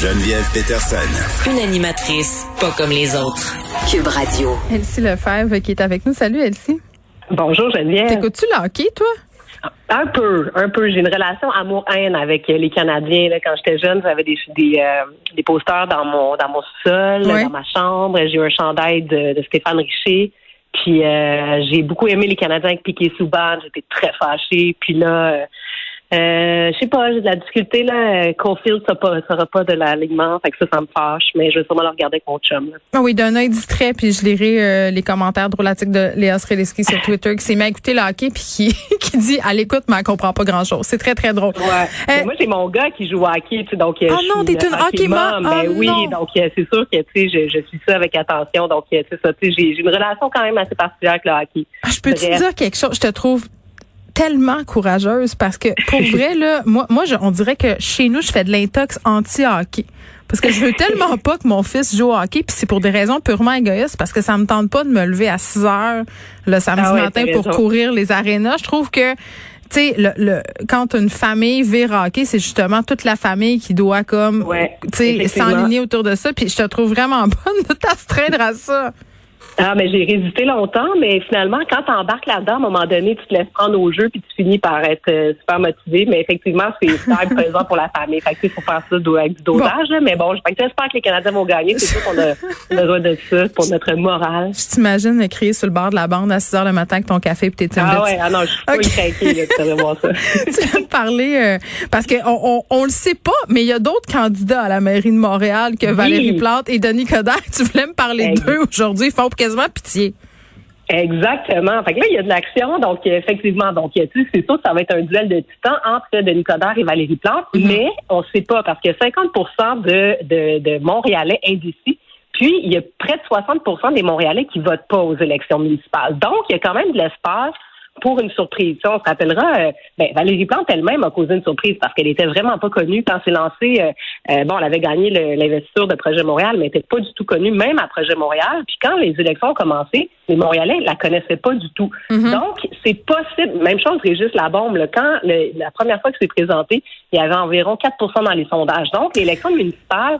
Geneviève Peterson. Une animatrice pas comme les autres. Cube Radio. Elsie Lefebvre qui est avec nous. Salut Elsie. Bonjour Geneviève. T'écoutes-tu le hockey, toi? Un peu, un peu. J'ai une relation amour-haine avec les Canadiens. quand j'étais jeune, j'avais des des, euh, des posters dans mon dans mon sol, dans ma chambre. J'ai eu un chandail de, de Stéphane Richer. Puis euh, j'ai beaucoup aimé les Canadiens avec Piquet Souban. J'étais très fâchée. Puis là, euh, euh, je sais pas, j'ai de la difficulté là. Caulfield sera pas, sera pas de l'alignement, fait que ça, ça me fâche. Mais je vais sûrement le regarder avec mon chum. Ah oui, d'un œil distrait, puis je lirai euh, les commentaires drôlatiques de Léa Sreleski sur Twitter, qui s'est mis à écouter le hockey, puis qui, qui dit à l'écoute, mais elle comprend pas grand chose. C'est très très drôle. Ouais. Euh, moi, j'ai mon gars qui joue au hockey, tu sais, donc. Oh non, t'es une hockey mom. Ben oh, oui, donc c'est sûr que tu sais, je, je, suis ça avec attention. Donc c'est ça, tu sais, j'ai une relation quand même assez particulière avec le hockey. Ah, je peux te dire quelque chose? Je te trouve tellement courageuse parce que pour vrai là, moi moi on dirait que chez nous je fais de l'intox anti-hockey. Parce que je veux tellement pas que mon fils joue au hockey, puis c'est pour des raisons purement égoïstes, parce que ça me tente pas de me lever à 6 heures le samedi ah matin pour courir les arénas. Je trouve que tu sais, le, le, quand une famille vire hockey, c'est justement toute la famille qui doit comme, tu sais, s'enligner autour de ça. Puis je te trouve vraiment bonne de t'astreindre à ça. Ah, mais j'ai résisté longtemps, mais finalement, quand tu embarques là-dedans, à un moment donné, tu te laisses prendre au jeu puis tu finis par être euh, super motivé. Mais effectivement, c'est super présent pour la famille. Fait que faut faire ça avec du dosage. Mais bon, j'espère que les Canadiens vont gagner. C'est sûr qu'on a besoin de ça pour notre morale. Je t'imagine crier sur le bord de la bande à 6 heures le matin avec ton café et tes Ah ouais, ah non, je suis pas tu vas voir ça. tu vas me parler, euh, parce qu'on on, on, le sait pas, mais il y a d'autres candidats à la mairie de Montréal que Valérie Plante et Denis Coderre. Tu voulais me parler d'eux aujourd'hui. Ils font quasiment pitié. Exactement. Fait que là, il y a de l'action. Donc, effectivement, donc, c'est sûr que ça va être un duel de titans entre Denis Coderre et Valérie Plante, mm-hmm. mais on ne sait pas parce que 50 de, de, de Montréalais indécis, puis il y a près de 60% des Montréalais qui votent pas aux élections municipales. Donc, il y a quand même de l'espace pour une surprise. on se rappellera, euh, ben, Valérie Plante elle-même a causé une surprise parce qu'elle était vraiment pas connue quand c'est lancé. Euh, euh, bon, elle avait gagné l'investiture de Projet Montréal, mais elle n'était pas du tout connue, même à Projet Montréal. Puis quand les élections ont commencé, les Montréalais la connaissaient pas du tout. Mm-hmm. Donc, c'est possible. Même chose, Régis Labombe, là, quand la première fois que c'est présenté, il y avait environ 4% dans les sondages. Donc, l'élection municipale,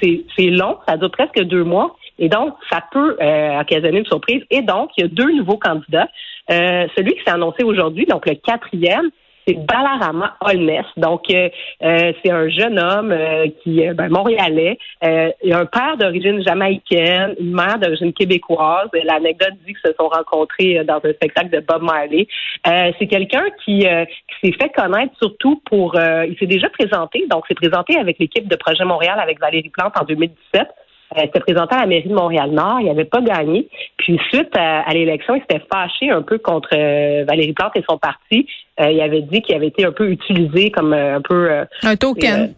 c'est long, ça dure presque deux mois. Et donc, ça peut occasionner une surprise. Et donc, il y a deux nouveaux candidats. Euh, celui qui s'est annoncé aujourd'hui, donc le quatrième, c'est Balarama Holness. Donc, euh, euh, c'est un jeune homme qui est ben, montréalais. il a un père d'origine jamaïcaine, une mère d'origine québécoise. L'anecdote dit qu'ils se sont rencontrés dans un spectacle de Bob Marley. c'est quelqu'un qui, qui s'est fait connaître surtout pour... il s'est déjà présenté, donc s'est présenté avec l'équipe de Projet Montréal avec Valérie Plante en 2017. Elle s'était présenté à la mairie de Montréal-Nord. Il n'avait pas gagné. Puis suite à, l'élection, il s'était fâché un peu contre euh, Valérie Plante et son parti. Euh, il avait dit qu'il avait été un peu utilisé comme euh, un peu... un token.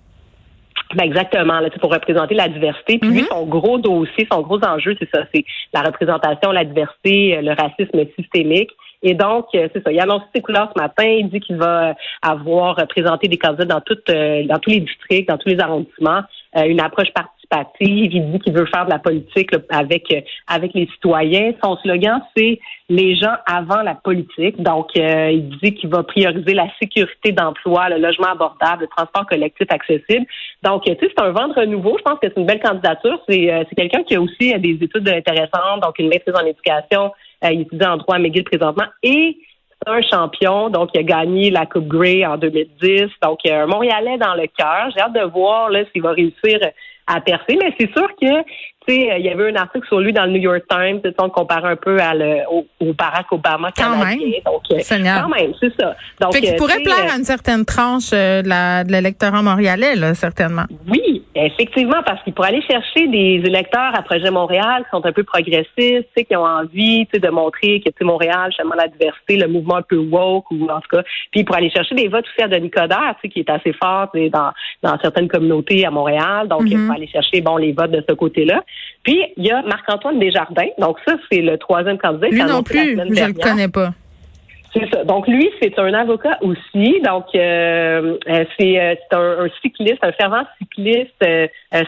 Ben exactement, là, pour représenter la diversité. Puis lui, mm-hmm. son gros dossier, son gros enjeu, c'est ça, c'est la représentation, la diversité, le racisme systémique. Et donc, c'est ça. Il a annoncé ses couleurs ce matin. Il dit qu'il va avoir présenté des candidats dans toutes, dans tous les districts, dans tous les arrondissements, une approche particulière il dit qu'il veut faire de la politique avec euh, avec les citoyens. Son slogan, c'est les gens avant la politique. Donc, euh, il dit qu'il va prioriser la sécurité d'emploi, le logement abordable, le transport collectif accessible. Donc, tu sais, c'est un vendre nouveau. Je pense que c'est une belle candidature. C'est euh, quelqu'un qui a aussi des études intéressantes, donc une maîtrise en éducation. il étudie en droit à McGill présentement et un champion, donc il a gagné la Coupe Grey en 2010. Donc, il y a un Montréalais dans le cœur. J'ai hâte de voir s'il va réussir à percer. Mais c'est sûr que tu sais, il y avait un article sur lui dans le New York Times, on compare un peu à le, au, Barack Obama canadien. Quand même. Donc, euh, quand même, c'est ça. Donc, fait qu'il euh, pourrait plaire à une certaine tranche euh, de l'électorat montréalais, là, certainement. Oui, Effectivement, parce qu'il pourrait aller chercher des électeurs à Projet Montréal qui sont un peu progressistes, qui ont envie de montrer que Montréal, justement, la diversité, le mouvement un peu woke, ou en tout cas, puis pour aller chercher des votes aussi à Denis Coderre, qui est assez fort dans, dans certaines communautés à Montréal. Donc, il faut aller chercher bon les votes de ce côté-là. Puis, il y a Marc-Antoine Desjardins. Donc, ça, c'est le troisième candidat. Lui non plus, je ne le connais pas. Donc lui, c'est un avocat aussi. Donc euh, euh c'est euh, un, cycliste, un fervent cycliste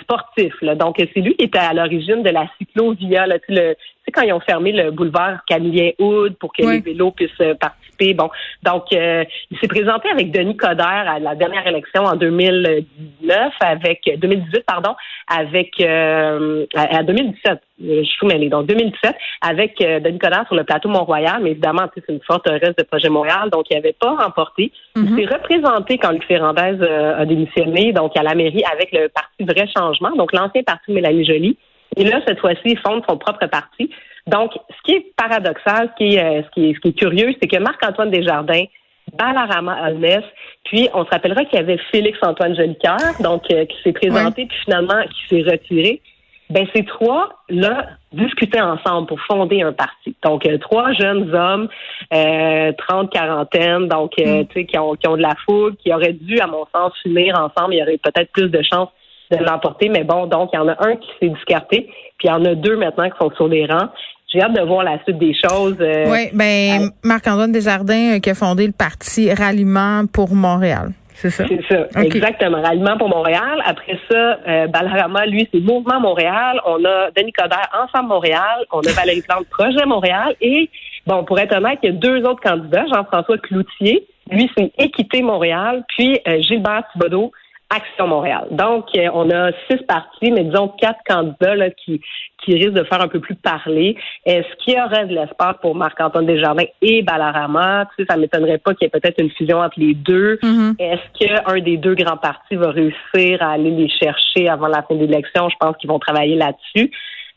sportif. Donc c'est lui qui était à l'origine de la cyclovia. Là, le, sais, quand ils ont fermé le boulevard Camillien Hood pour que les vélos puissent euh, participer. Bon, donc euh, il s'est présenté avec Denis Coderre à la dernière élection en 2019, avec 2018, pardon, avec euh, à, 2017. Je suis mêlée. Donc 2017, avec Denis Coderre sur le plateau Mont-Royal, mais évidemment, c'est une forteresse de projet Montréal, donc il n'avait pas remporté. Il mm-hmm. s'est représenté quand Luc Ferrandez a démissionné, donc à la mairie avec le parti Vrai Changement, donc l'ancien parti Mélanie Joly. Et là, cette fois-ci, il fonde son propre parti. Donc, ce qui est paradoxal, ce qui est, euh, ce qui est, ce qui est curieux, c'est que Marc-Antoine Desjardins, Balarama Almes, puis on se rappellera qu'il y avait Félix-Antoine Jolicoeur, donc euh, qui s'est présenté, puis finalement qui s'est retiré. Ben ces trois-là discutaient ensemble pour fonder un parti. Donc, euh, trois jeunes hommes, euh, 30, quarantaine, donc mm. tu sais, qui ont, qui ont de la foule, qui auraient dû, à mon sens, finir ensemble. Il y aurait peut-être plus de chances de l'emporter. Mais bon, donc, il y en a un qui s'est discarté, puis il y en a deux maintenant qui sont sur les rangs. J'ai hâte de voir la suite des choses. Euh, oui, ben Marc-Antoine Desjardins euh, qui a fondé le parti Ralliement pour Montréal. C'est ça? C'est ça, exactement. Ralliement pour Montréal. Après ça, euh, Balarama, lui, c'est Mouvement Montréal. On a Denis Coderre, Ensemble Montréal. On a Valérie Plante, Projet Montréal. Et, bon, pour être honnête, il y a deux autres candidats. Jean-François Cloutier, lui, c'est Équité Montréal. Puis Gilbert Thibodeau, Action Montréal. Donc, euh, on a six partis, mais disons quatre candidats là, qui, qui risquent de faire un peu plus parler. Est-ce qu'il y aurait de l'espace pour Marc-Antoine Desjardins et Balarama? Tu sais, ça m'étonnerait pas qu'il y ait peut-être une fusion entre les deux. Mm-hmm. Est-ce qu'un des deux grands partis va réussir à aller les chercher avant la fin de l'élection? Je pense qu'ils vont travailler là-dessus.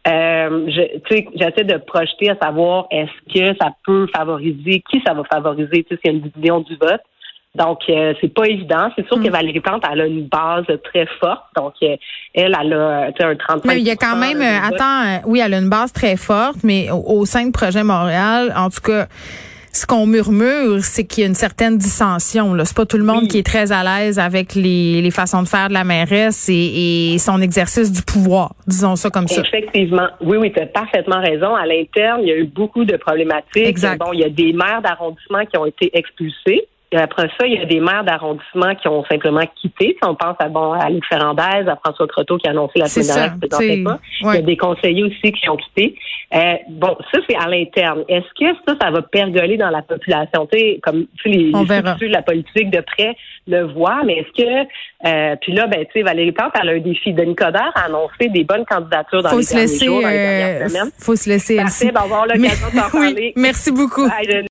Euh, j'essaie de projeter à savoir est-ce que ça peut favoriser, qui ça va favoriser, tu sais, s'il y a une division du vote. Donc, euh, c'est pas évident. C'est sûr que mm. Valérie Plante, elle a une base très forte. Donc, euh, elle, elle a un 35 Mais il y a quand même, euh, attends, oui, elle a une base très forte, mais au, sein de Projet Montréal, en tout cas, ce qu'on murmure, c'est qu'il y a une certaine dissension. Là, c'est pas tout le monde qui est très à l'aise avec les, les, façons de faire de la mairesse et, et, son exercice du pouvoir. Disons ça comme ça. Effectivement, oui, oui, tu as parfaitement raison. À l'interne, il y a eu beaucoup de problématiques. Exact. Bon, il y a des maires d'arrondissement qui ont été expulsés après ça, il y a des maires d'arrondissement qui ont simplement quitté. Si on pense à bon à Luc Ferrandez, à François Croteau qui a annoncé la semaine dernière pas. Il y a des conseillers aussi qui ont quitté. Euh, bon, ça c'est à l'interne. Est-ce que ça, ça va pergoler dans la population? Tu sais, comme tu les, les la politique de près le voient, mais est-ce que euh, puis là, ben tu sais, Valérie Plante, elle a un défi. Denis Coderre a annoncé des bonnes candidatures dans les derniers jours, dans les dernières euh, semaines. Faut se laisser. Parfait, ben, on va avoir l'occasion d'en parler. Merci beaucoup.